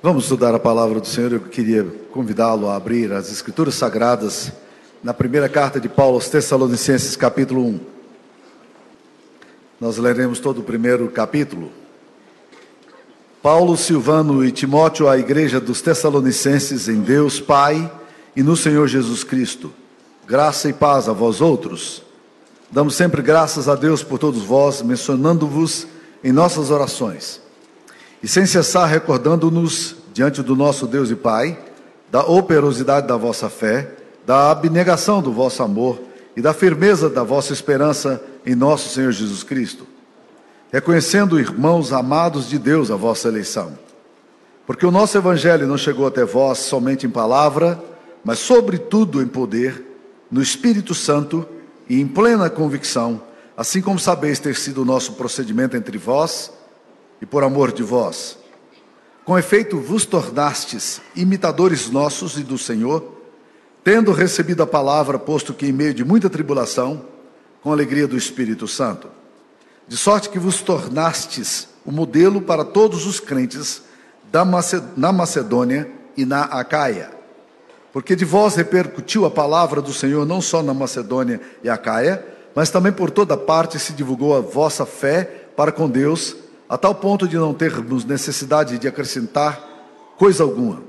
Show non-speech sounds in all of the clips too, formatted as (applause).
Vamos estudar a palavra do Senhor. Eu queria convidá-lo a abrir as Escrituras Sagradas na primeira carta de Paulo aos Tessalonicenses, capítulo 1. Nós leremos todo o primeiro capítulo. Paulo, Silvano e Timóteo, à igreja dos Tessalonicenses, em Deus Pai e no Senhor Jesus Cristo. Graça e paz a vós outros. Damos sempre graças a Deus por todos vós, mencionando-vos em nossas orações e sem cessar recordando-nos diante do nosso Deus e Pai da operosidade da vossa fé, da abnegação do vosso amor e da firmeza da vossa esperança em nosso Senhor Jesus Cristo, reconhecendo, irmãos amados de Deus, a vossa eleição. Porque o nosso evangelho não chegou até vós somente em palavra, mas sobretudo em poder, no Espírito Santo e em plena convicção, assim como sabeis ter sido o nosso procedimento entre vós e por amor de vós. Com efeito, vos tornastes imitadores nossos e do Senhor, tendo recebido a palavra, posto que em meio de muita tribulação, com alegria do Espírito Santo. De sorte que vos tornastes o modelo para todos os crentes na Macedônia e na Acaia. Porque de vós repercutiu a palavra do Senhor não só na Macedônia e Acaia, mas também por toda parte se divulgou a vossa fé para com Deus a tal ponto de não termos necessidade de acrescentar coisa alguma.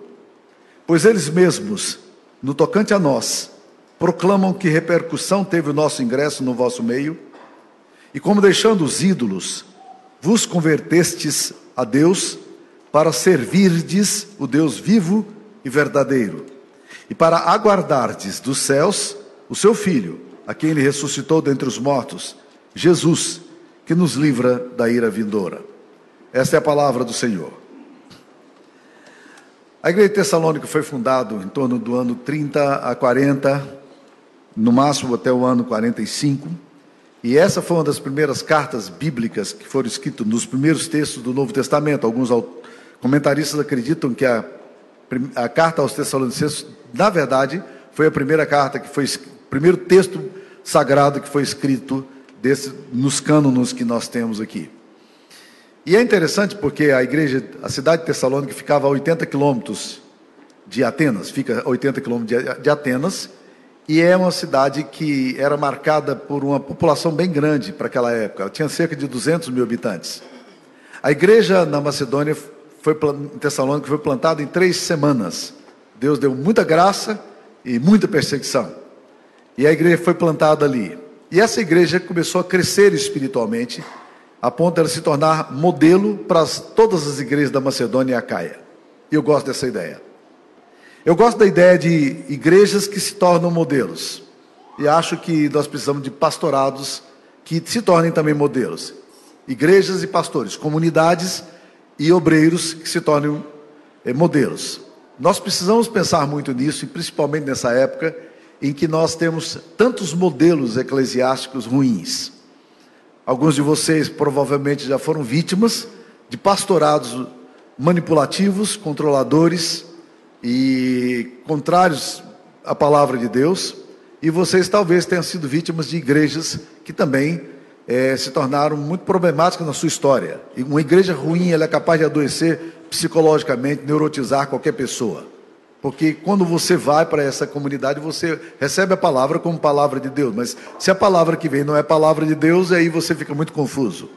Pois eles mesmos, no tocante a nós, proclamam que repercussão teve o nosso ingresso no vosso meio, e como deixando os ídolos, vos convertestes a Deus para servirdes o Deus vivo e verdadeiro, e para aguardardes dos céus o seu Filho, a quem ele ressuscitou dentre os mortos, Jesus, que nos livra da ira vindoura. Esta é a palavra do Senhor. A igreja de Tessalônica foi fundada em torno do ano 30 a 40, no máximo até o ano 45. E essa foi uma das primeiras cartas bíblicas que foram escritas nos primeiros textos do Novo Testamento. Alguns comentaristas acreditam que a, a carta aos Tessalonicenses, na verdade, foi a primeira carta que foi, o primeiro texto sagrado que foi escrito desse, nos cânonos que nós temos aqui. E é interessante porque a igreja, a cidade de Tessalônica ficava a 80 quilômetros de Atenas, fica a 80 quilômetros de Atenas, e é uma cidade que era marcada por uma população bem grande para aquela época, ela tinha cerca de 200 mil habitantes. A igreja na Macedônia, foi, em Tessalônica, foi plantada em três semanas. Deus deu muita graça e muita perseguição. E a igreja foi plantada ali. E essa igreja começou a crescer espiritualmente, a ponto de ela se tornar modelo para todas as igrejas da Macedônia e Acaia. E eu gosto dessa ideia. Eu gosto da ideia de igrejas que se tornam modelos. E acho que nós precisamos de pastorados que se tornem também modelos. Igrejas e pastores, comunidades e obreiros que se tornem eh, modelos. Nós precisamos pensar muito nisso, e principalmente nessa época em que nós temos tantos modelos eclesiásticos ruins. Alguns de vocês provavelmente já foram vítimas de pastorados manipulativos, controladores e contrários à palavra de Deus. E vocês talvez tenham sido vítimas de igrejas que também é, se tornaram muito problemáticas na sua história. E uma igreja ruim ela é capaz de adoecer psicologicamente, neurotizar qualquer pessoa. Porque quando você vai para essa comunidade, você recebe a palavra como palavra de Deus. Mas se a palavra que vem não é palavra de Deus, aí você fica muito confuso.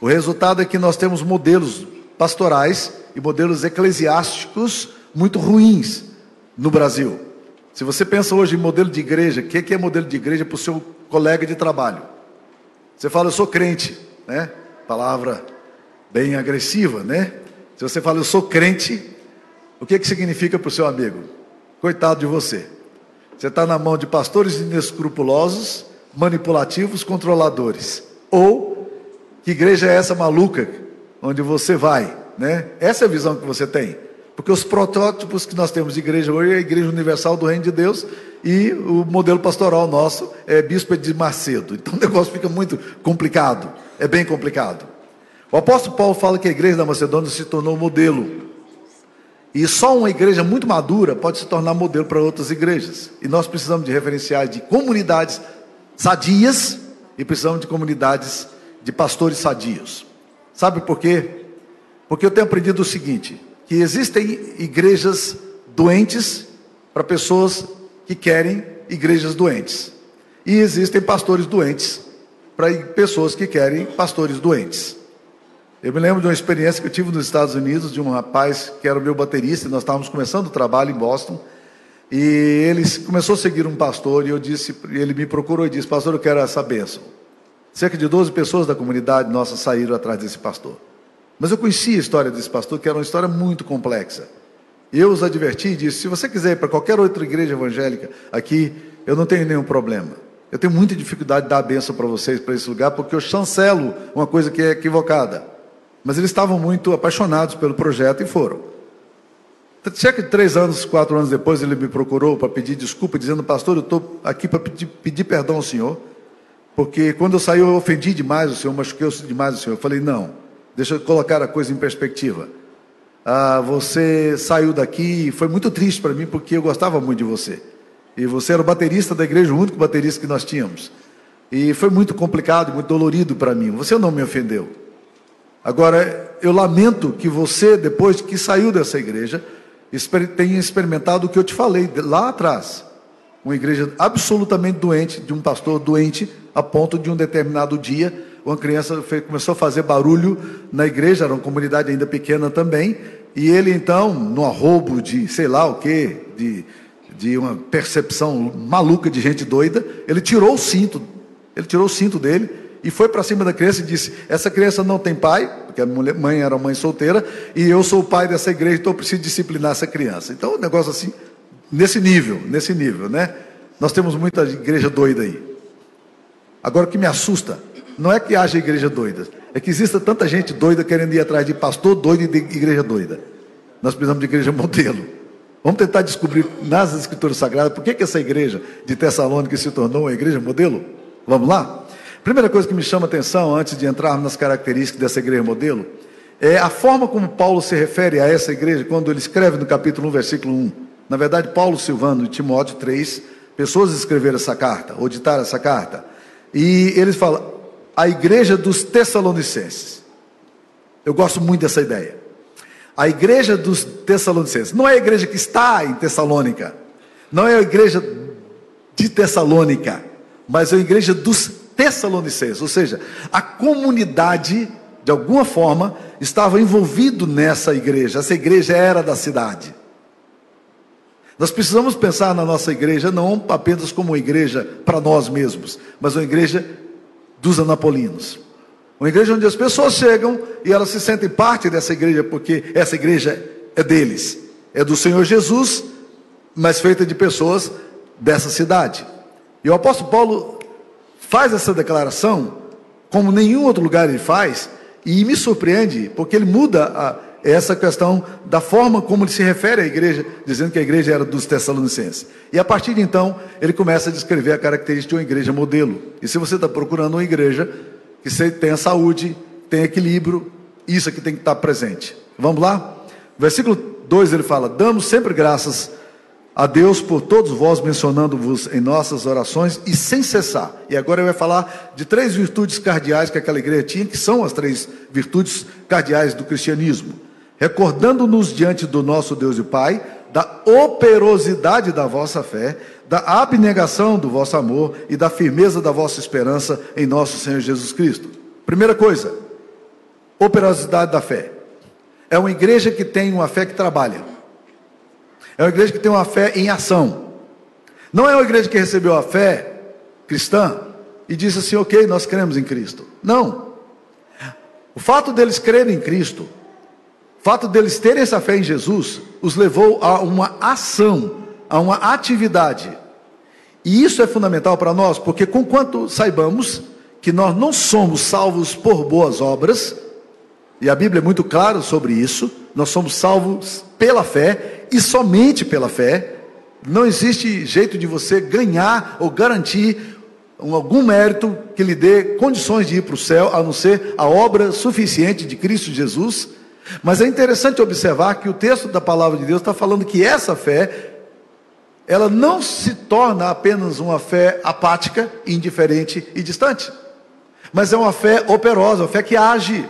O resultado é que nós temos modelos pastorais e modelos eclesiásticos muito ruins no Brasil. Se você pensa hoje em modelo de igreja, o que é modelo de igreja para o seu colega de trabalho? Você fala, eu sou crente, né? Palavra bem agressiva, né? Se você fala, eu sou crente, o que, que significa para o seu amigo? Coitado de você. Você está na mão de pastores inescrupulosos, manipulativos, controladores. Ou, que igreja é essa maluca onde você vai? Né? Essa é a visão que você tem. Porque os protótipos que nós temos de igreja hoje é a Igreja Universal do Reino de Deus e o modelo pastoral nosso é Bispo de Macedo. Então (laughs) o negócio fica muito complicado, é bem complicado. O apóstolo Paulo fala que a igreja da Macedônia se tornou modelo e só uma igreja muito madura pode se tornar modelo para outras igrejas. E nós precisamos de referenciais de comunidades sadias e precisamos de comunidades de pastores sadios. Sabe por quê? Porque eu tenho aprendido o seguinte: que existem igrejas doentes para pessoas que querem igrejas doentes. E existem pastores doentes para pessoas que querem pastores doentes. Eu me lembro de uma experiência que eu tive nos Estados Unidos, de um rapaz que era o meu baterista, nós estávamos começando o trabalho em Boston, e ele começou a seguir um pastor, e eu disse, ele me procurou e disse, pastor, eu quero essa bênção. Cerca de 12 pessoas da comunidade nossa saíram atrás desse pastor. Mas eu conhecia a história desse pastor, que era uma história muito complexa. E eu os adverti e disse: se você quiser ir para qualquer outra igreja evangélica aqui, eu não tenho nenhum problema. Eu tenho muita dificuldade de dar a benção para vocês, para esse lugar, porque eu chancelo uma coisa que é equivocada. Mas eles estavam muito apaixonados pelo projeto e foram. Cerca de três anos, quatro anos depois, ele me procurou para pedir desculpa, dizendo: Pastor, eu estou aqui para pedir, pedir perdão ao senhor, porque quando eu saí eu ofendi demais o senhor, machuquei demais o senhor. Eu falei: Não, deixa eu colocar a coisa em perspectiva. Ah, você saiu daqui e foi muito triste para mim porque eu gostava muito de você. E você era o baterista da igreja, o único baterista que nós tínhamos. E foi muito complicado, muito dolorido para mim. Você não me ofendeu. Agora, eu lamento que você, depois que saiu dessa igreja, tenha experimentado o que eu te falei lá atrás. Uma igreja absolutamente doente, de um pastor doente, a ponto de um determinado dia uma criança começou a fazer barulho na igreja, era uma comunidade ainda pequena também, e ele então, no arrobo de sei lá o que, de, de uma percepção maluca de gente doida, ele tirou o cinto, ele tirou o cinto dele e foi para cima da criança e disse: Essa criança não tem pai, porque a mãe era mãe solteira, e eu sou o pai dessa igreja, então eu preciso disciplinar essa criança. Então, um negócio assim, nesse nível, nesse nível, né? Nós temos muita igreja doida aí. Agora, o que me assusta não é que haja igreja doida, é que exista tanta gente doida querendo ir atrás de pastor doido e de igreja doida. Nós precisamos de igreja modelo. Vamos tentar descobrir nas escrituras sagradas por que, que essa igreja de Tessalônica se tornou uma igreja modelo? Vamos lá? Primeira coisa que me chama a atenção antes de entrarmos nas características dessa igreja modelo é a forma como Paulo se refere a essa igreja quando ele escreve no capítulo 1, versículo 1. Na verdade, Paulo, Silvano e Timóteo 3, pessoas escreveram essa carta, ou ditaram essa carta. E eles falam: a igreja dos Tessalonicenses. Eu gosto muito dessa ideia. A igreja dos Tessalonicenses. Não é a igreja que está em Tessalônica. Não é a igreja de Tessalônica. Mas é a igreja dos Tessalonicenses. Ou seja, a comunidade, de alguma forma, estava envolvido nessa igreja. Essa igreja era da cidade. Nós precisamos pensar na nossa igreja não apenas como uma igreja para nós mesmos, mas uma igreja dos anapolinos. Uma igreja onde as pessoas chegam e elas se sentem parte dessa igreja, porque essa igreja é deles, é do Senhor Jesus, mas feita de pessoas dessa cidade. E o apóstolo Paulo faz essa declaração, como nenhum outro lugar ele faz, e me surpreende, porque ele muda a, essa questão da forma como ele se refere à igreja, dizendo que a igreja era dos Tessalonicenses. E a partir de então, ele começa a descrever a característica de uma igreja modelo. E se você está procurando uma igreja que tenha saúde, tenha equilíbrio, isso aqui tem que estar presente. Vamos lá? Versículo 2 ele fala: Damos sempre graças a Deus por todos vós, mencionando-vos em nossas orações e sem cessar. E agora ele vai falar de três virtudes cardeais que aquela igreja tinha, que são as três virtudes cardeais do cristianismo recordando-nos diante do nosso Deus e Pai da operosidade da vossa fé, da abnegação do vosso amor e da firmeza da vossa esperança em nosso Senhor Jesus Cristo. Primeira coisa, operosidade da fé. É uma igreja que tem uma fé que trabalha. É uma igreja que tem uma fé em ação. Não é uma igreja que recebeu a fé cristã e disse assim: ok, nós cremos em Cristo. Não. O fato deles crerem em Cristo o fato deles terem essa fé em Jesus os levou a uma ação, a uma atividade. E isso é fundamental para nós, porque conquanto saibamos que nós não somos salvos por boas obras, e a Bíblia é muito clara sobre isso, nós somos salvos pela fé e somente pela fé. Não existe jeito de você ganhar ou garantir algum mérito que lhe dê condições de ir para o céu, a não ser a obra suficiente de Cristo Jesus mas é interessante observar que o texto da palavra de Deus está falando que essa fé, ela não se torna apenas uma fé apática, indiferente e distante, mas é uma fé operosa, uma fé que age.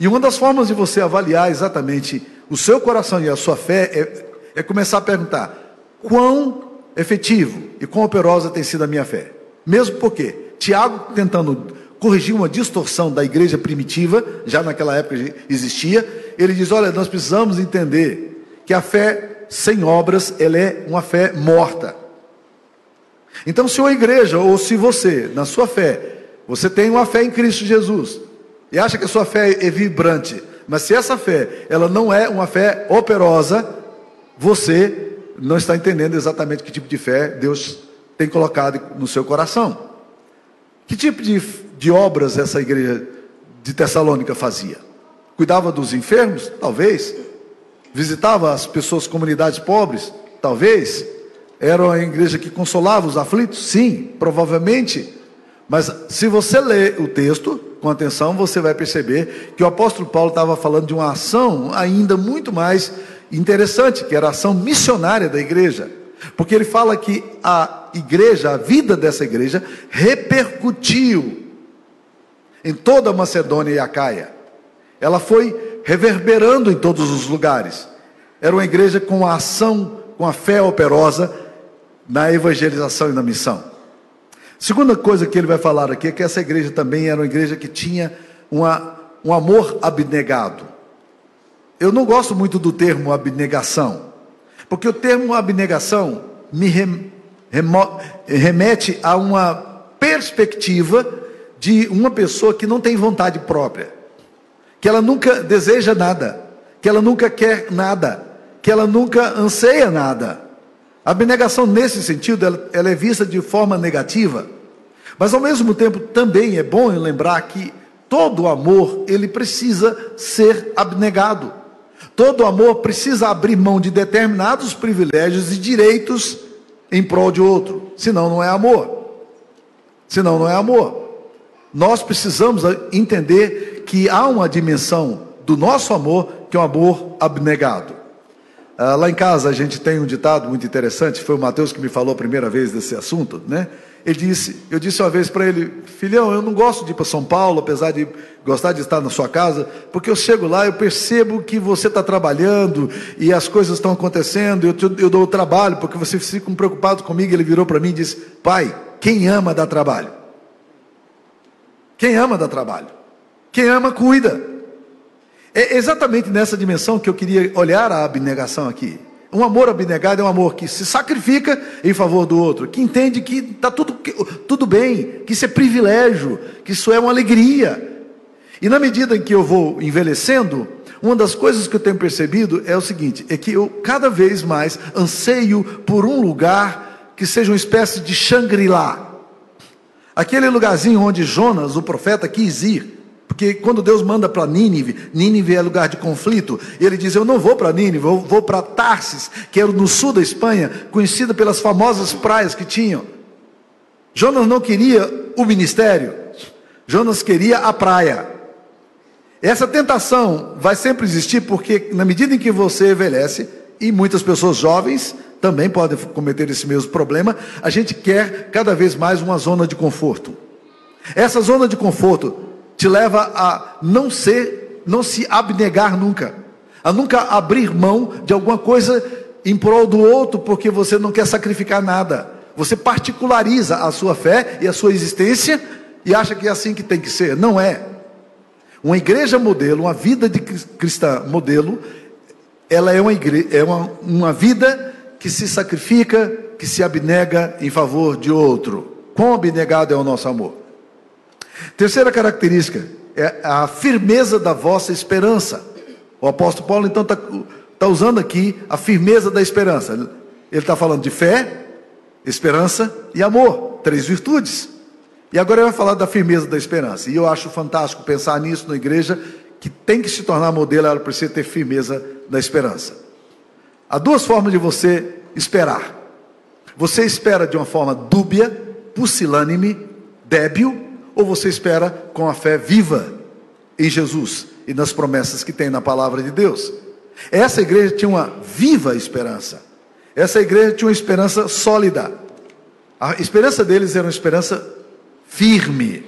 E uma das formas de você avaliar exatamente o seu coração e a sua fé é, é começar a perguntar: quão efetivo e quão operosa tem sido a minha fé? Mesmo porque Tiago tentando corrigir uma distorção da igreja primitiva, já naquela época existia, ele diz: olha, nós precisamos entender que a fé sem obras ela é uma fé morta. Então, se a igreja ou se você, na sua fé, você tem uma fé em Cristo Jesus e acha que a sua fé é vibrante, mas se essa fé ela não é uma fé operosa, você não está entendendo exatamente que tipo de fé Deus tem colocado no seu coração. Que tipo de, de obras essa igreja de Tessalônica fazia? Cuidava dos enfermos? Talvez. Visitava as pessoas, comunidades pobres? Talvez. Era uma igreja que consolava os aflitos? Sim, provavelmente. Mas se você ler o texto com atenção, você vai perceber que o apóstolo Paulo estava falando de uma ação ainda muito mais interessante, que era a ação missionária da igreja. Porque ele fala que a igreja, a vida dessa igreja, repercutiu em toda a Macedônia e a Caia. Ela foi reverberando em todos os lugares. Era uma igreja com a ação, com a fé operosa na evangelização e na missão. Segunda coisa que ele vai falar aqui é que essa igreja também era uma igreja que tinha uma, um amor abnegado. Eu não gosto muito do termo abnegação, porque o termo abnegação me remete a uma perspectiva de uma pessoa que não tem vontade própria, que ela nunca deseja nada, que ela nunca quer nada, que ela nunca anseia nada. A abnegação, nesse sentido, ela, ela é vista de forma negativa, mas ao mesmo tempo também é bom lembrar que todo amor ele precisa ser abnegado. Todo amor precisa abrir mão de determinados privilégios e direitos em prol de outro, senão não é amor. Senão não é amor. Nós precisamos entender que há uma dimensão do nosso amor que é um amor abnegado. Ah, lá em casa a gente tem um ditado muito interessante, foi o Mateus que me falou a primeira vez desse assunto, né? Ele disse, eu disse uma vez para ele, filhão, eu não gosto de ir para São Paulo, apesar de gostar de estar na sua casa, porque eu chego lá, eu percebo que você está trabalhando e as coisas estão acontecendo, eu, eu dou o trabalho, porque você fica preocupado comigo. Ele virou para mim e disse, pai, quem ama dá trabalho. Quem ama dá trabalho. Quem ama cuida. É exatamente nessa dimensão que eu queria olhar a abnegação aqui. Um amor abnegado é um amor que se sacrifica em favor do outro, que entende que está tudo, tudo bem, que isso é privilégio, que isso é uma alegria. E na medida em que eu vou envelhecendo, uma das coisas que eu tenho percebido é o seguinte: é que eu cada vez mais anseio por um lugar que seja uma espécie de Shangri-La. Aquele lugarzinho onde Jonas, o profeta, quis ir. Porque quando Deus manda para Nínive, Nínive é lugar de conflito, ele diz: Eu não vou para Nínive, eu vou para Tarsis, que era no sul da Espanha, conhecida pelas famosas praias que tinham. Jonas não queria o ministério, Jonas queria a praia. Essa tentação vai sempre existir, porque na medida em que você envelhece, e muitas pessoas jovens também podem cometer esse mesmo problema, a gente quer cada vez mais uma zona de conforto. Essa zona de conforto te leva a não ser, não se abnegar nunca, a nunca abrir mão de alguma coisa em prol do outro, porque você não quer sacrificar nada. Você particulariza a sua fé e a sua existência e acha que é assim que tem que ser. Não é. Uma igreja modelo, uma vida de cristã modelo, ela é uma, igreja, é uma, uma vida que se sacrifica, que se abnega em favor de outro. Quão abnegado é o nosso amor? Terceira característica é a firmeza da vossa esperança. O apóstolo Paulo, então, está tá usando aqui a firmeza da esperança. Ele está falando de fé, esperança e amor, três virtudes. E agora ele vai falar da firmeza da esperança. E eu acho fantástico pensar nisso na igreja, que tem que se tornar modelo, ela precisa ter firmeza da esperança. Há duas formas de você esperar. Você espera de uma forma dúbia, pusilânime, débil, ou você espera com a fé viva em Jesus e nas promessas que tem na palavra de Deus? Essa igreja tinha uma viva esperança. Essa igreja tinha uma esperança sólida. A esperança deles era uma esperança firme.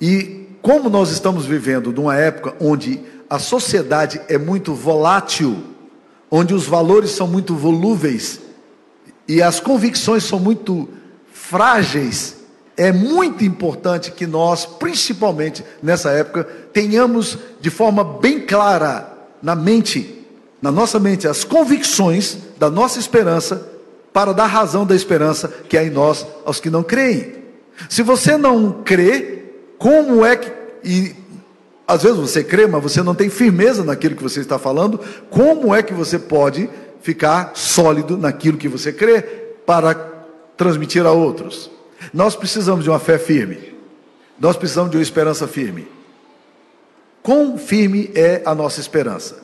E como nós estamos vivendo numa época onde a sociedade é muito volátil, onde os valores são muito volúveis e as convicções são muito frágeis, é muito importante que nós, principalmente nessa época, tenhamos de forma bem clara na mente, na nossa mente, as convicções da nossa esperança, para dar razão da esperança que há em nós aos que não creem. Se você não crê, como é que. E às vezes você crê, mas você não tem firmeza naquilo que você está falando, como é que você pode ficar sólido naquilo que você crê para transmitir a outros? Nós precisamos de uma fé firme, nós precisamos de uma esperança firme. Quão firme é a nossa esperança?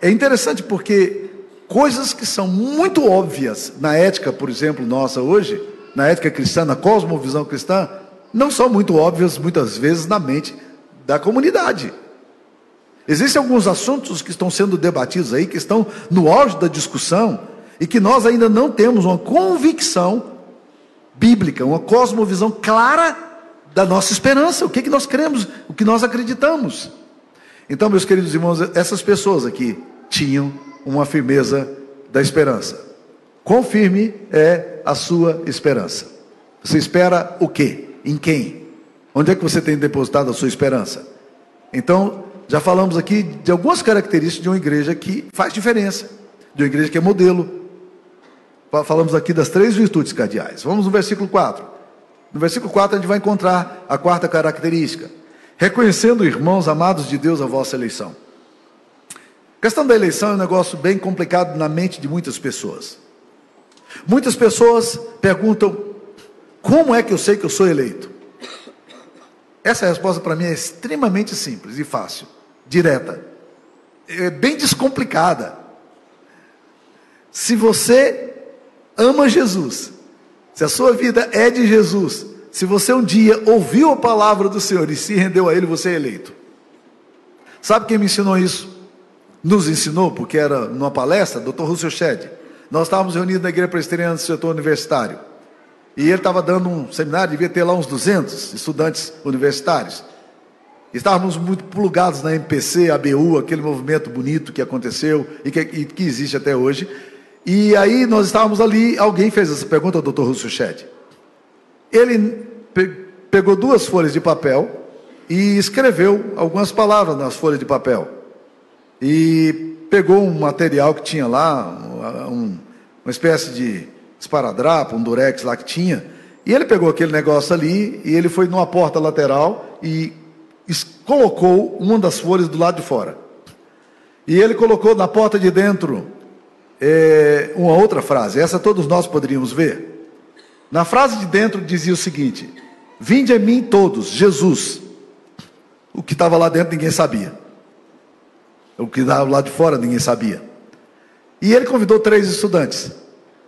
É interessante porque coisas que são muito óbvias na ética, por exemplo, nossa hoje, na ética cristã, na cosmovisão cristã, não são muito óbvias muitas vezes na mente da comunidade. Existem alguns assuntos que estão sendo debatidos aí, que estão no auge da discussão, e que nós ainda não temos uma convicção bíblica, uma cosmovisão clara da nossa esperança, o que, que nós cremos, o que nós acreditamos. Então, meus queridos irmãos, essas pessoas aqui tinham uma firmeza da esperança. Quão firme é a sua esperança? Você espera o quê? Em quem? Onde é que você tem depositado a sua esperança? Então, já falamos aqui de algumas características de uma igreja que faz diferença, de uma igreja que é modelo. Falamos aqui das três virtudes cardeais. Vamos no versículo 4. No versículo 4 a gente vai encontrar a quarta característica. Reconhecendo, irmãos amados de Deus, a vossa eleição. A questão da eleição é um negócio bem complicado na mente de muitas pessoas. Muitas pessoas perguntam: como é que eu sei que eu sou eleito? Essa resposta para mim é extremamente simples e fácil, direta, é bem descomplicada. Se você ama Jesus, se a sua vida é de Jesus, se você um dia ouviu a palavra do Senhor e se rendeu a Ele, você é eleito. Sabe quem me ensinou isso? Nos ensinou, porque era numa palestra, Dr. Russell Shedd. Nós estávamos reunidos na igreja presbiteriana do setor universitário. E ele estava dando um seminário, devia ter lá uns 200 estudantes universitários. Estávamos muito plugados na MPC, ABU, aquele movimento bonito que aconteceu e que, e que existe até hoje. E aí nós estávamos ali, alguém fez essa pergunta ao Dr. Russo Ched. Ele pe pegou duas folhas de papel e escreveu algumas palavras nas folhas de papel. E pegou um material que tinha lá, um, uma espécie de esparadrapo, um durex lá que tinha. E ele pegou aquele negócio ali e ele foi numa porta lateral e colocou uma das folhas do lado de fora. E ele colocou na porta de dentro é, uma outra frase. Essa todos nós poderíamos ver. Na frase de dentro dizia o seguinte: Vinde a mim todos, Jesus. O que estava lá dentro ninguém sabia. O que estava lá de fora ninguém sabia. E ele convidou três estudantes.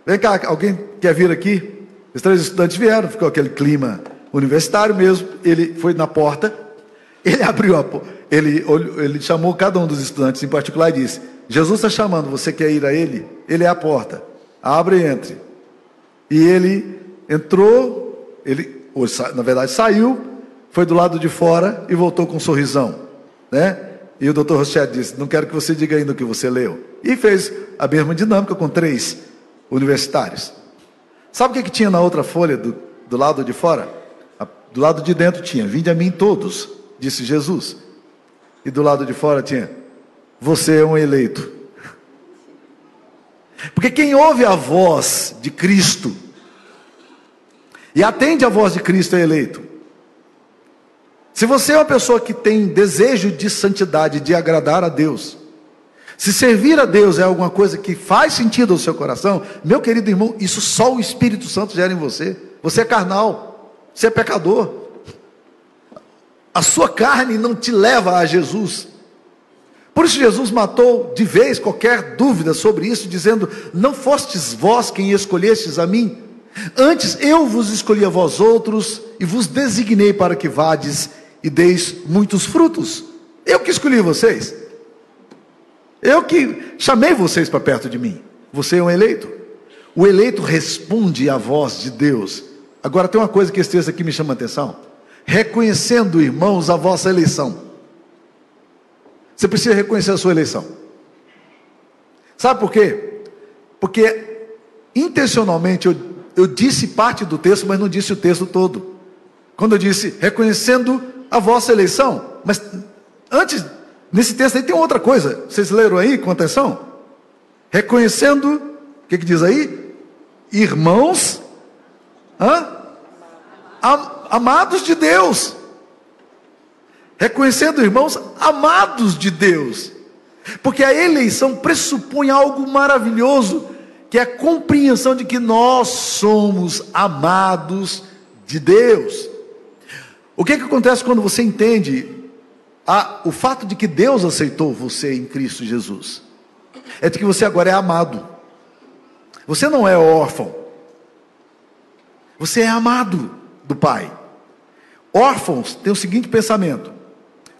Vem cá, alguém quer vir aqui? Os três estudantes vieram, ficou aquele clima universitário mesmo. Ele foi na porta, ele (laughs) abriu a porta, ele, ele chamou cada um dos estudantes em particular e disse: Jesus está chamando, você quer ir a ele? Ele é a porta, abre e entre. E ele entrou, ele, na verdade, saiu, foi do lado de fora e voltou com um sorrisão, né? E o Dr. Rochette disse: Não quero que você diga ainda o que você leu. E fez a mesma dinâmica com três universitários. Sabe o que, que tinha na outra folha do, do lado de fora? Do lado de dentro tinha: Vinde a mim todos, disse Jesus. E do lado de fora tinha: Você é um eleito. Porque quem ouve a voz de Cristo e atende a voz de Cristo é eleito. Se você é uma pessoa que tem desejo de santidade, de agradar a Deus, se servir a Deus é alguma coisa que faz sentido ao seu coração, meu querido irmão, isso só o Espírito Santo gera em você. Você é carnal, você é pecador. A sua carne não te leva a Jesus. Por isso Jesus matou de vez qualquer dúvida sobre isso, dizendo: Não fostes vós quem escolhestes a mim, antes eu vos escolhi a vós outros e vos designei para que vades e deis muitos frutos. Eu que escolhi vocês. Eu que chamei vocês para perto de mim. Você é um eleito. O eleito responde à voz de Deus. Agora tem uma coisa que texto aqui me chama a atenção. Reconhecendo, irmãos, a vossa eleição. Você precisa reconhecer a sua eleição. Sabe por quê? Porque intencionalmente eu, eu disse parte do texto, mas não disse o texto todo. Quando eu disse reconhecendo a vossa eleição, mas antes, nesse texto aí tem outra coisa. Vocês leram aí com atenção? Reconhecendo, o que, que diz aí? Irmãos, hã? amados de Deus. Reconhecendo irmãos amados de Deus. Porque a eleição pressupõe algo maravilhoso, que é a compreensão de que nós somos amados de Deus. O que, é que acontece quando você entende a, o fato de que Deus aceitou você em Cristo Jesus? É de que você agora é amado. Você não é órfão. Você é amado do Pai. Órfãos têm o seguinte pensamento: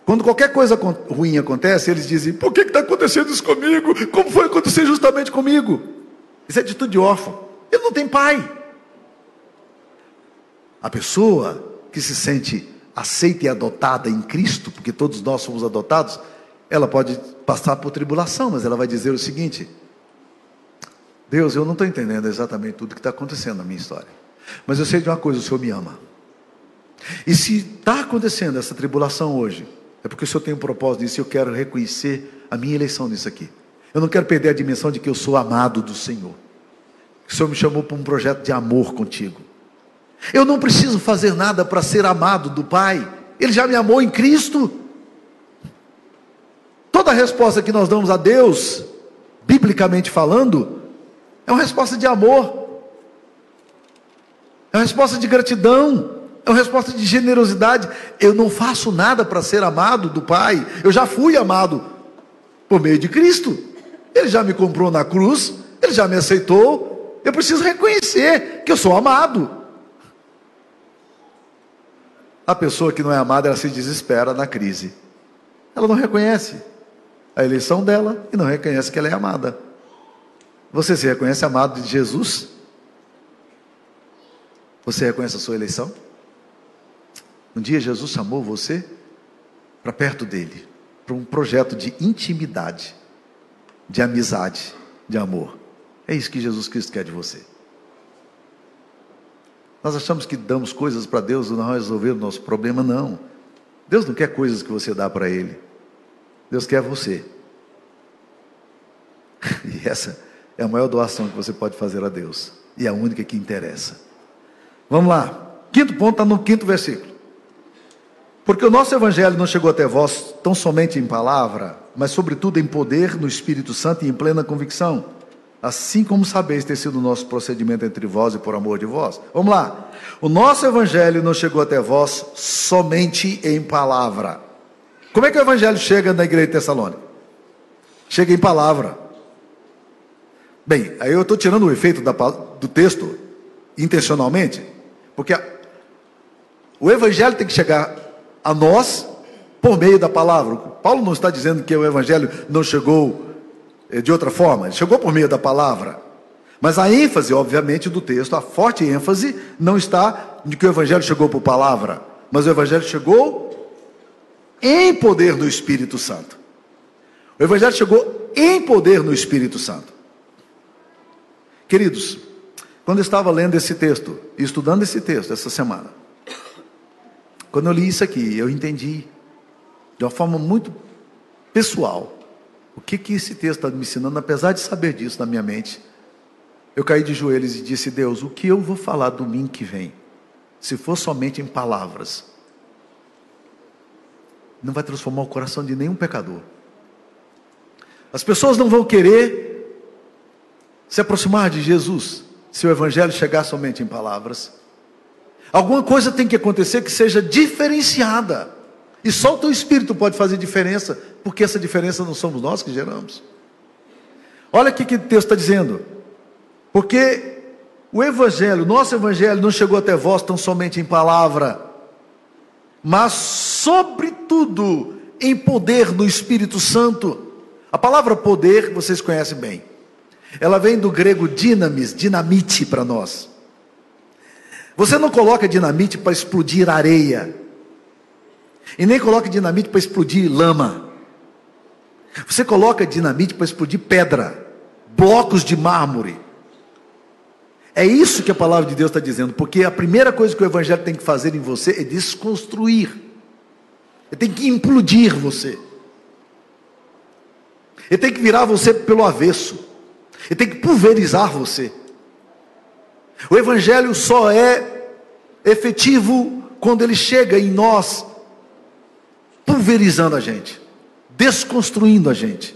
quando qualquer coisa ruim acontece, eles dizem: por que está acontecendo isso comigo? Como foi acontecer justamente comigo? Isso é atitude de órfão. Ele não tem pai. A pessoa que se sente aceita e adotada em Cristo, porque todos nós somos adotados, ela pode passar por tribulação, mas ela vai dizer o seguinte: Deus, eu não estou entendendo exatamente tudo que está acontecendo na minha história, mas eu sei de uma coisa: o Senhor me ama. E se está acontecendo essa tribulação hoje, é porque o Senhor tem um propósito nisso e eu quero reconhecer a minha eleição nisso aqui. Eu não quero perder a dimensão de que eu sou amado do Senhor. O Senhor me chamou para um projeto de amor contigo. Eu não preciso fazer nada para ser amado do Pai. Ele já me amou em Cristo. Toda resposta que nós damos a Deus, biblicamente falando, é uma resposta de amor. É uma resposta de gratidão. É uma resposta de generosidade. Eu não faço nada para ser amado do Pai. Eu já fui amado por meio de Cristo. Ele já me comprou na cruz. Ele já me aceitou. Eu preciso reconhecer que eu sou amado. A pessoa que não é amada, ela se desespera na crise. Ela não reconhece a eleição dela e não reconhece que ela é amada. Você se reconhece amado de Jesus? Você reconhece a sua eleição? Um dia Jesus chamou você para perto dele, para um projeto de intimidade, de amizade, de amor. É isso que Jesus Cristo quer de você. Nós achamos que damos coisas para Deus e não resolver o nosso problema, não. Deus não quer coisas que você dá para Ele. Deus quer você. (laughs) E essa é a maior doação que você pode fazer a Deus. E é a única que interessa. Vamos lá. Quinto ponto está no quinto versículo. Porque o nosso evangelho não chegou até vós tão somente em palavra, mas sobretudo em poder, no Espírito Santo e em plena convicção. Assim como sabeis ter sido o nosso procedimento entre vós e por amor de vós. Vamos lá. O nosso evangelho não chegou até vós somente em palavra. Como é que o evangelho chega na igreja de Tessalônica? Chega em palavra. Bem, aí eu estou tirando o efeito da, do texto intencionalmente, porque o evangelho tem que chegar a nós por meio da palavra. Paulo não está dizendo que o evangelho não chegou eh, de outra forma, chegou por meio da palavra. Mas a ênfase, obviamente, do texto, a forte ênfase, não está de que o Evangelho chegou por palavra, mas o Evangelho chegou em poder do Espírito Santo. O Evangelho chegou em poder no Espírito Santo. Queridos, quando eu estava lendo esse texto, estudando esse texto essa semana, quando eu li isso aqui, eu entendi de uma forma muito pessoal o que, que esse texto está me ensinando, apesar de saber disso na minha mente. Eu caí de joelhos e disse: Deus, o que eu vou falar domingo que vem, se for somente em palavras, não vai transformar o coração de nenhum pecador. As pessoas não vão querer se aproximar de Jesus se o Evangelho chegar somente em palavras. Alguma coisa tem que acontecer que seja diferenciada. E só o teu espírito pode fazer diferença, porque essa diferença não somos nós que geramos. Olha o que o texto está dizendo. Porque o Evangelho, nosso Evangelho, não chegou até vós tão somente em palavra, mas, sobretudo, em poder no Espírito Santo. A palavra poder, vocês conhecem bem. Ela vem do grego dinamis, dinamite para nós. Você não coloca dinamite para explodir areia. E nem coloca dinamite para explodir lama. Você coloca dinamite para explodir pedra, blocos de mármore. É isso que a palavra de Deus está dizendo, porque a primeira coisa que o Evangelho tem que fazer em você é desconstruir, ele tem que implodir você, ele tem que virar você pelo avesso, ele tem que pulverizar você. O Evangelho só é efetivo quando ele chega em nós, pulverizando a gente, desconstruindo a gente,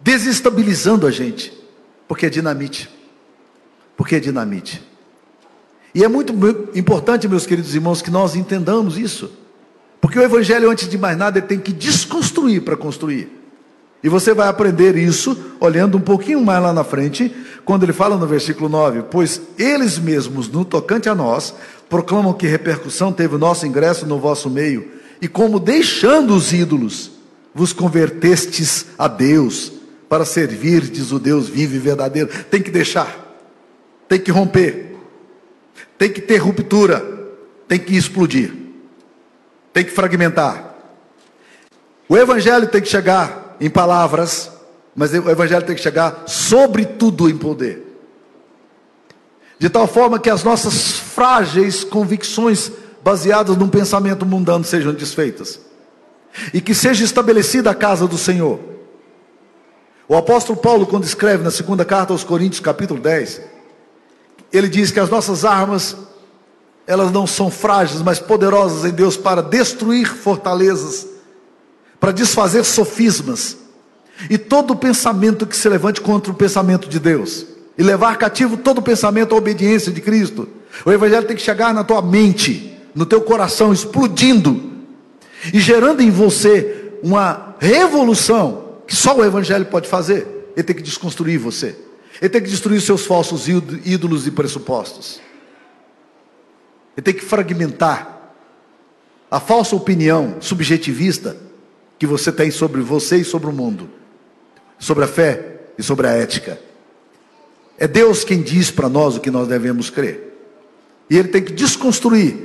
desestabilizando a gente, porque é dinamite. Porque é dinamite. E é muito importante, meus queridos irmãos, que nós entendamos isso. Porque o Evangelho, antes de mais nada, ele tem que desconstruir para construir. E você vai aprender isso olhando um pouquinho mais lá na frente, quando ele fala no versículo 9: Pois eles mesmos, no tocante a nós, proclamam que repercussão teve o nosso ingresso no vosso meio, e como deixando os ídolos, vos convertestes a Deus, para servirdes o Deus vivo e verdadeiro. Tem que deixar, tem que romper, tem que ter ruptura, tem que explodir, tem que fragmentar. O Evangelho tem que chegar em palavras, mas o evangelho tem que chegar sobretudo em poder. De tal forma que as nossas frágeis convicções baseadas num pensamento mundano sejam desfeitas. E que seja estabelecida a casa do Senhor. O apóstolo Paulo, quando escreve na segunda carta aos Coríntios, capítulo 10, ele diz que as nossas armas, elas não são frágeis, mas poderosas em Deus para destruir fortalezas para desfazer sofismas e todo pensamento que se levante contra o pensamento de Deus e levar cativo todo pensamento à obediência de Cristo. O evangelho tem que chegar na tua mente, no teu coração, explodindo e gerando em você uma revolução que só o evangelho pode fazer. Ele tem que desconstruir você. Ele tem que destruir seus falsos ídolos e pressupostos. Ele tem que fragmentar a falsa opinião subjetivista que você tem sobre você e sobre o mundo, sobre a fé e sobre a ética. É Deus quem diz para nós o que nós devemos crer. E Ele tem que desconstruir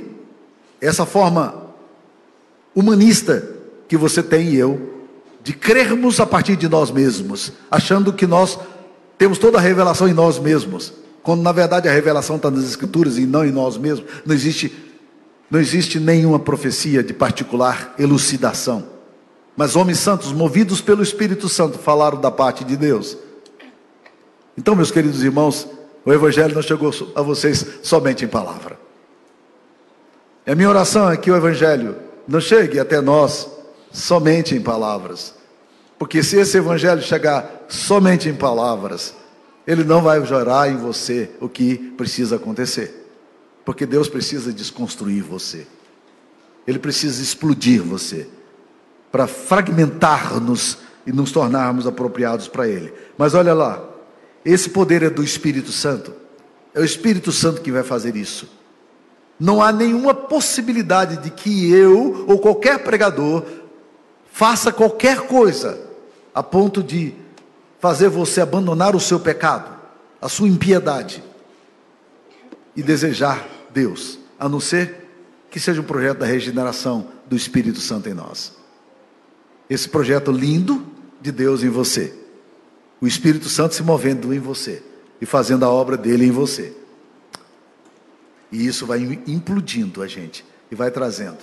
essa forma humanista que você tem e eu, de crermos a partir de nós mesmos, achando que nós temos toda a revelação em nós mesmos, quando na verdade a revelação está nas Escrituras e não em nós mesmos. Não existe, não existe nenhuma profecia de particular elucidação. Mas homens santos, movidos pelo Espírito Santo, falaram da parte de Deus. Então, meus queridos irmãos, o Evangelho não chegou a vocês somente em palavra. E a minha oração é que o Evangelho não chegue até nós somente em palavras. Porque se esse Evangelho chegar somente em palavras, ele não vai gerar em você o que precisa acontecer. Porque Deus precisa desconstruir você. Ele precisa explodir você para fragmentar-nos e nos tornarmos apropriados para Ele. Mas olha lá, esse poder é do Espírito Santo. É o Espírito Santo que vai fazer isso. Não há nenhuma possibilidade de que eu ou qualquer pregador faça qualquer coisa a ponto de fazer você abandonar o seu pecado, a sua impiedade e desejar Deus, a não ser que seja um projeto da regeneração do Espírito Santo em nós esse projeto lindo de Deus em você. O Espírito Santo se movendo em você e fazendo a obra dele em você. E isso vai implodindo a gente e vai trazendo.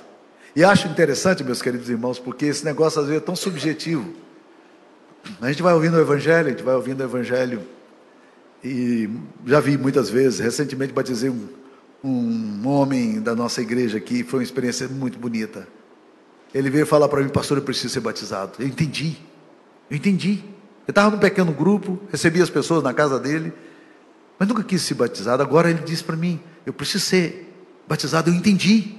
E acho interessante, meus queridos irmãos, porque esse negócio às vezes é tão subjetivo. A gente vai ouvindo o Evangelho, a gente vai ouvindo o Evangelho, e já vi muitas vezes, recentemente batizei um, um homem da nossa igreja aqui, foi uma experiência muito bonita. Ele veio falar para mim, pastor, eu preciso ser batizado. Eu entendi, eu entendi. Eu estava num pequeno grupo, recebia as pessoas na casa dele, mas nunca quis ser batizado. Agora ele disse para mim, eu preciso ser batizado. Eu entendi.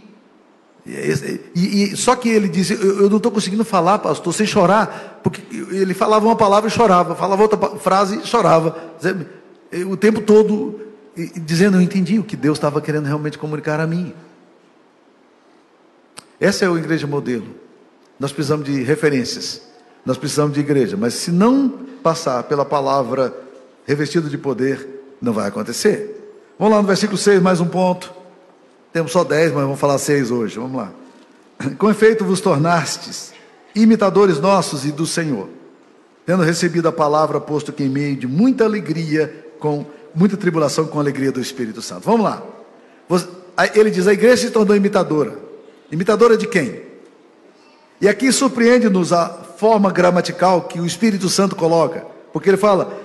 E, e, e, só que ele disse, eu, eu não estou conseguindo falar, pastor, sem chorar, porque ele falava uma palavra e chorava, falava outra frase e chorava, o tempo todo dizendo, eu entendi o que Deus estava querendo realmente comunicar a mim. Essa é a igreja modelo. Nós precisamos de referências. Nós precisamos de igreja. Mas se não passar pela palavra revestida de poder, não vai acontecer. Vamos lá no versículo 6, mais um ponto. Temos só 10, mas vamos falar 6 hoje. Vamos lá. (clears throat) Com efeito vos tornastes imitadores nossos e do Senhor, tendo recebido a palavra, posto que em meio de muita alegria, com muita tribulação, com a alegria do Espírito Santo. Vamos lá. Ele diz: a igreja se tornou imitadora. Imitadora de quem? E aqui surpreende-nos a forma gramatical que o Espírito Santo coloca, porque ele fala: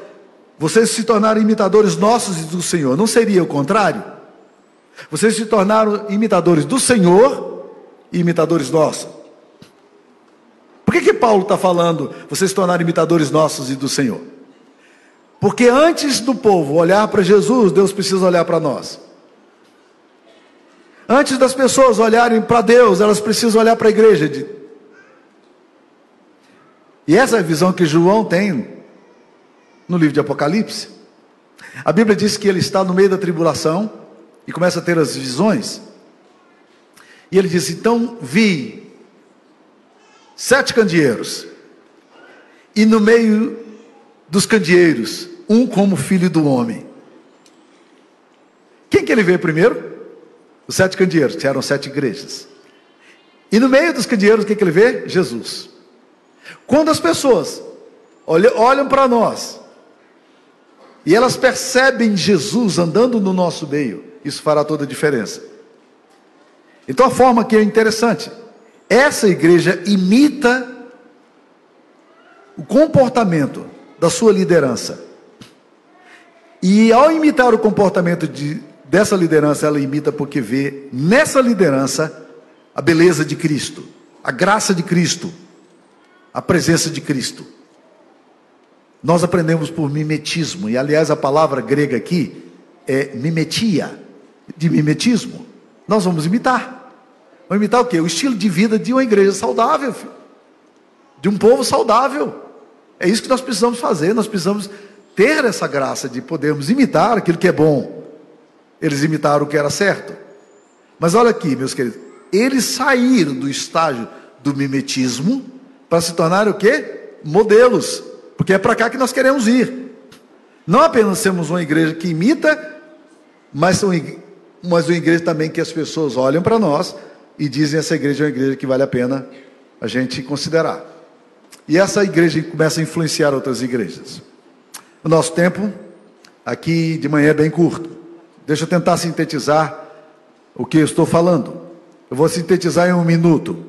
vocês se tornaram imitadores nossos e do Senhor. Não seria o contrário? Vocês se tornaram imitadores do Senhor e imitadores nossos. Por que, que Paulo está falando, vocês se tornaram imitadores nossos e do Senhor? Porque antes do povo olhar para Jesus, Deus precisa olhar para nós. Antes das pessoas olharem para Deus, elas precisam olhar para a igreja. E essa é a visão que João tem no livro de Apocalipse. A Bíblia diz que ele está no meio da tribulação e começa a ter as visões. E ele diz: Então vi sete candeeiros, e no meio dos candeeiros, um como filho do homem. Quem que ele vê primeiro? Os sete candeeiros, eram sete igrejas. E no meio dos candeeiros, o que, que ele vê? Jesus. Quando as pessoas olham, olham para nós e elas percebem Jesus andando no nosso meio, isso fará toda a diferença. Então a forma que é interessante, essa igreja imita o comportamento da sua liderança. E ao imitar o comportamento de, dessa liderança, ela imita porque vê nessa liderança a beleza de Cristo, a graça de Cristo, a presença de Cristo. Nós aprendemos por mimetismo, e aliás a palavra grega aqui é mimetia, de mimetismo. Nós vamos imitar. Vamos imitar o quê? O estilo de vida de uma igreja saudável, filho. de um povo saudável. É isso que nós precisamos fazer, nós precisamos ter essa graça de podermos imitar aquilo que é bom. Eles imitaram o que era certo. Mas olha aqui, meus queridos, eles saíram do estágio do mimetismo para se tornar o quê? Modelos. Porque é para cá que nós queremos ir. Não apenas sermos uma igreja que imita, mas, mas uma igreja também que as pessoas olham para nós e dizem essa igreja é uma igreja que vale a pena a gente considerar. E essa igreja começa a influenciar outras igrejas. O nosso tempo aqui de manhã é bem curto. Deixa eu tentar sintetizar o que eu estou falando. Eu vou sintetizar em um minuto.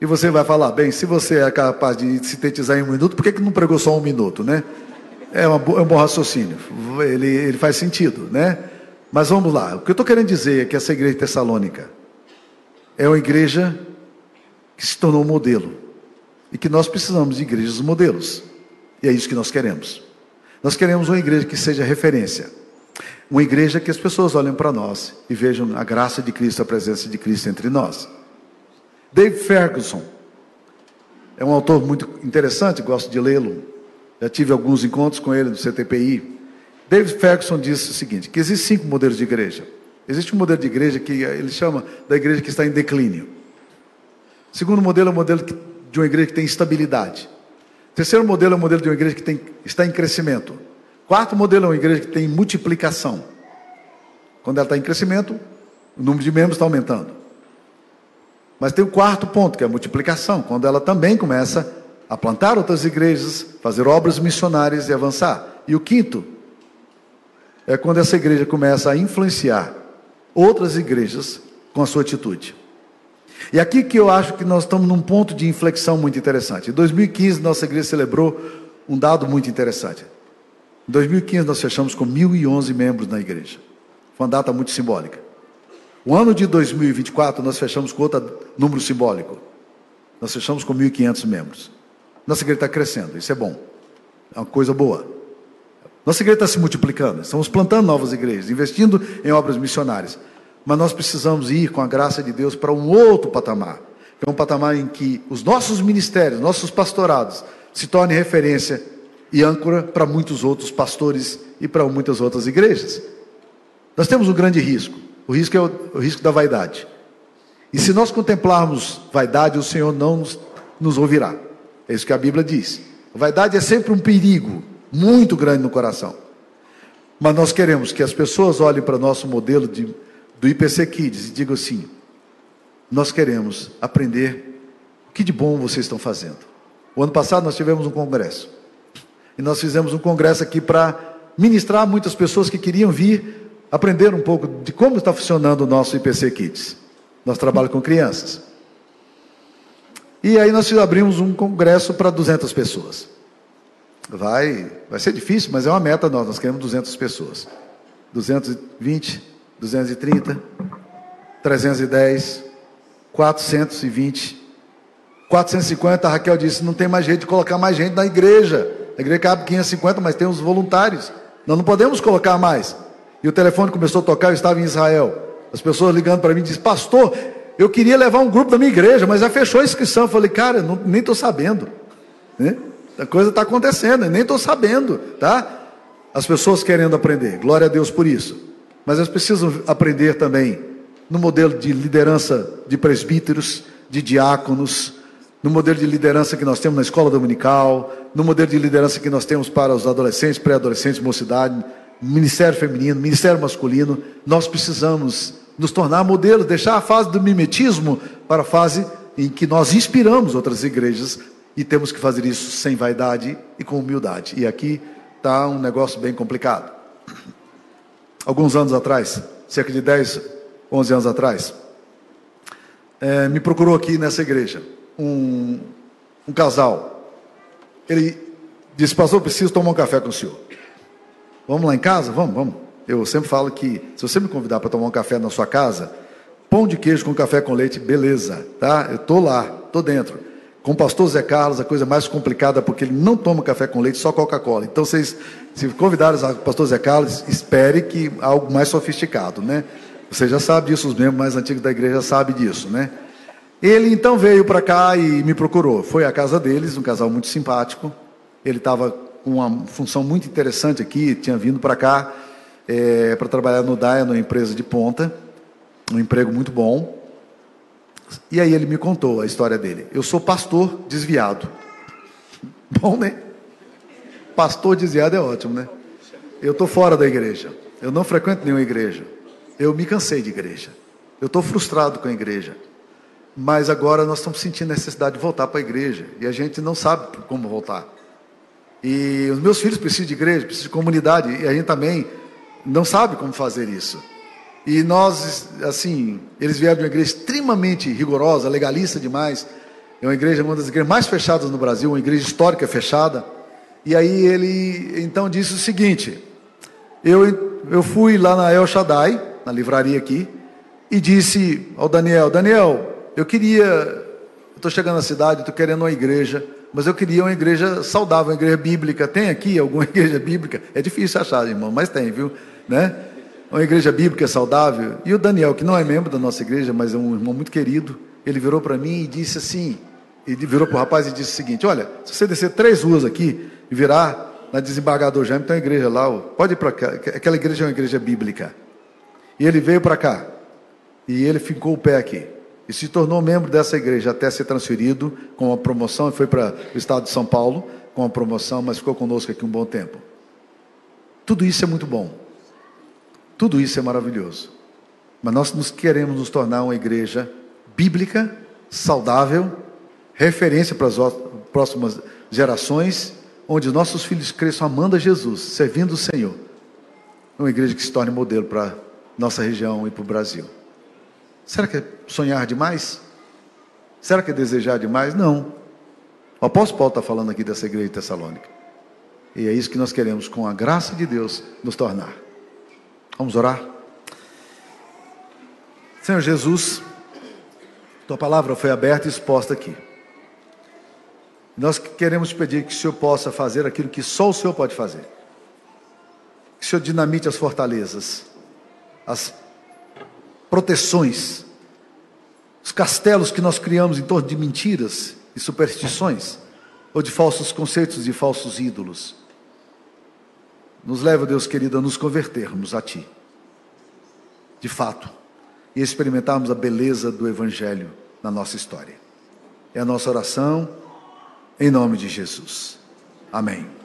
E você vai falar, bem, se você é capaz de sintetizar em um minuto, por que, que não pregou só um minuto, né? É, uma, é um bom raciocínio, ele, ele faz sentido, né? Mas vamos lá, o que eu estou querendo dizer é que essa igreja tessalônica é uma igreja que se tornou um modelo e que nós precisamos de igrejas modelos, e é isso que nós queremos. Nós queremos uma igreja que seja referência, uma igreja que as pessoas olhem para nós e vejam a graça de Cristo, a presença de Cristo entre nós. Dave Ferguson é um autor muito interessante, gosto de lê-lo. Já tive alguns encontros com ele no CTPI. David Ferguson disse o seguinte: que existem cinco modelos de igreja. Existe um modelo de igreja que ele chama da igreja que está em declínio. O segundo modelo é o modelo de uma igreja que tem estabilidade. O terceiro modelo é o modelo de uma igreja que tem, está em crescimento. Quarto modelo é uma igreja que tem multiplicação. Quando ela está em crescimento, o número de membros está aumentando. Mas tem o quarto ponto, que é a multiplicação, quando ela também começa a plantar outras igrejas, fazer obras missionárias e avançar. E o quinto é quando essa igreja começa a influenciar outras igrejas com a sua atitude. E aqui que eu acho que nós estamos num ponto de inflexão muito interessante. Em 2015, nossa igreja celebrou um dado muito interessante. Em 2015, nós fechamos com 1.011 membros na igreja. Foi uma data muito simbólica. O ano de 2024 nós fechamos com outro número simbólico. Nós fechamos com 1.500 membros. Nossa igreja está crescendo, isso é bom. É uma coisa boa. Nossa igreja está se multiplicando, estamos plantando novas igrejas, investindo em obras missionárias. Mas nós precisamos ir com a graça de Deus para um outro patamar. É um patamar em que os nossos ministérios, nossos pastorados, se tornem referência e âncora para muitos outros pastores e para muitas outras igrejas. Nós temos um grande risco o risco é o, o risco da vaidade. E se nós contemplarmos vaidade, o Senhor não nos, nos ouvirá. É isso que a Bíblia diz. Vaidade é sempre um perigo muito grande no coração. Mas nós queremos que as pessoas olhem para o nosso modelo de, do IPC Kids e digam assim: nós queremos aprender O que de bom vocês estão fazendo? O ano passado nós tivemos um congresso. E nós fizemos um congresso aqui para ministrar muitas pessoas que queriam vir aprender um pouco de como está funcionando o nosso IPC Kids. Nós trabalhamos com crianças. E aí nós abrimos um congresso para 200 pessoas. Vai, vai ser difícil, mas é uma meta nós, nós queremos 200 pessoas. 220, 230, 310, 420, 450, a Raquel disse, não tem mais jeito de colocar mais gente na igreja. A igreja cabe 550, mas tem os voluntários. Nós não podemos colocar mais. E o telefone começou a tocar, eu estava em Israel. As pessoas ligando para mim dizem, pastor, eu queria levar um grupo da minha igreja, mas já fechou a inscrição. Eu falei, cara, não, nem estou sabendo. Né? A coisa está acontecendo, nem estou sabendo, tá? As pessoas querendo aprender, glória a Deus por isso. Mas elas precisam aprender também no modelo de liderança de presbíteros, de diáconos, no modelo de liderança que nós temos na escola dominical, no modelo de liderança que nós temos para os adolescentes, pré-adolescentes, mocidade, ministério feminino, ministério masculino. Nós precisamos nos tornar modelos, deixar a fase do mimetismo para a fase em que nós inspiramos outras igrejas e temos que fazer isso sem vaidade e com humildade. E aqui está um negócio bem complicado. Alguns anos atrás, cerca de 10, 11 anos atrás, é, me procurou aqui nessa igreja um, um casal. Ele disse, pastor, preciso tomar um café com o senhor. Vamos lá em casa? Vamos, vamos. Eu sempre falo que se você me convidar para tomar um café na sua casa, pão de queijo com café com leite, beleza, tá? Eu tô lá, tô dentro. Com o pastor Zé Carlos, a coisa mais complicada porque ele não toma café com leite, só Coca-Cola. Então vocês, se convidarem o pastor Zé Carlos, espere que algo mais sofisticado, né? Você já sabe disso, os membros mais antigos da igreja sabem disso, né? Ele então veio para cá e me procurou. Foi à casa deles, um casal muito simpático. Ele estava com uma função muito interessante aqui, tinha vindo para cá é, para trabalhar no DAIA, numa empresa de ponta, um emprego muito bom. E aí ele me contou a história dele. Eu sou pastor desviado. (laughs) Bom, né? Pastor desviado é ótimo, né? Eu estou fora da igreja. Eu não frequento nenhuma igreja. Eu me cansei de igreja. Eu estou frustrado com a igreja. Mas agora nós estamos sentindo necessidade de voltar para a igreja. E a gente não sabe como voltar. E os meus filhos precisam de igreja, precisam de comunidade. E a gente também não sabe como fazer isso. E nós, assim, eles vieram de uma igreja extremamente rigorosa, legalista demais. É uma igreja, uma das igrejas mais fechadas no Brasil, uma igreja histórica fechada. E aí ele então disse o seguinte: eu, eu fui lá na El Shaddai, na livraria aqui, e disse ao Daniel: Daniel, eu queria, estou chegando na cidade, estou querendo uma igreja, mas eu queria uma igreja saudável, uma igreja bíblica. Tem aqui alguma (laughs) igreja bíblica? É difícil achar, irmão, mas tem, viu? né? Uma igreja bíblica saudável. E o Daniel, que não é membro da nossa igreja, mas é um irmão muito querido, ele virou para mim e disse assim: ele virou para o rapaz e disse o seguinte: Olha, se você descer três ruas aqui e virar na desembargador Jaime, tem uma igreja lá, pode ir para cá. Aquela igreja é uma igreja bíblica. E ele veio para cá. E ele ficou o pé aqui. E se tornou membro dessa igreja até ser transferido com uma promoção. E foi para o estado de São Paulo com uma promoção, mas ficou conosco aqui um bom tempo. Tudo isso é muito bom. Tudo isso é maravilhoso. Mas nós nos queremos nos tornar uma igreja bíblica, saudável, referência para as próximas gerações, onde nossos filhos cresçam amando a Jesus, servindo o Senhor. Uma igreja que se torne modelo para nossa região e para o Brasil. Será que é sonhar demais? Será que é desejar demais? Não. O apóstolo Paulo está falando aqui dessa igreja de Tessalônica. E é isso que nós queremos, com a graça de Deus, nos tornar. Vamos orar? Senhor Jesus, tua palavra foi aberta e exposta aqui. Nós queremos pedir que o Senhor possa fazer aquilo que só o Senhor pode fazer. Que o Senhor dinamite as fortalezas, as proteções, os castelos que nós criamos em torno de mentiras e superstições, ou de falsos conceitos e falsos ídolos. Nos leva, Deus querido, a nos convertermos a Ti, de fato, e experimentarmos a beleza do Evangelho na nossa história. É a nossa oração, em nome de Jesus. Amém.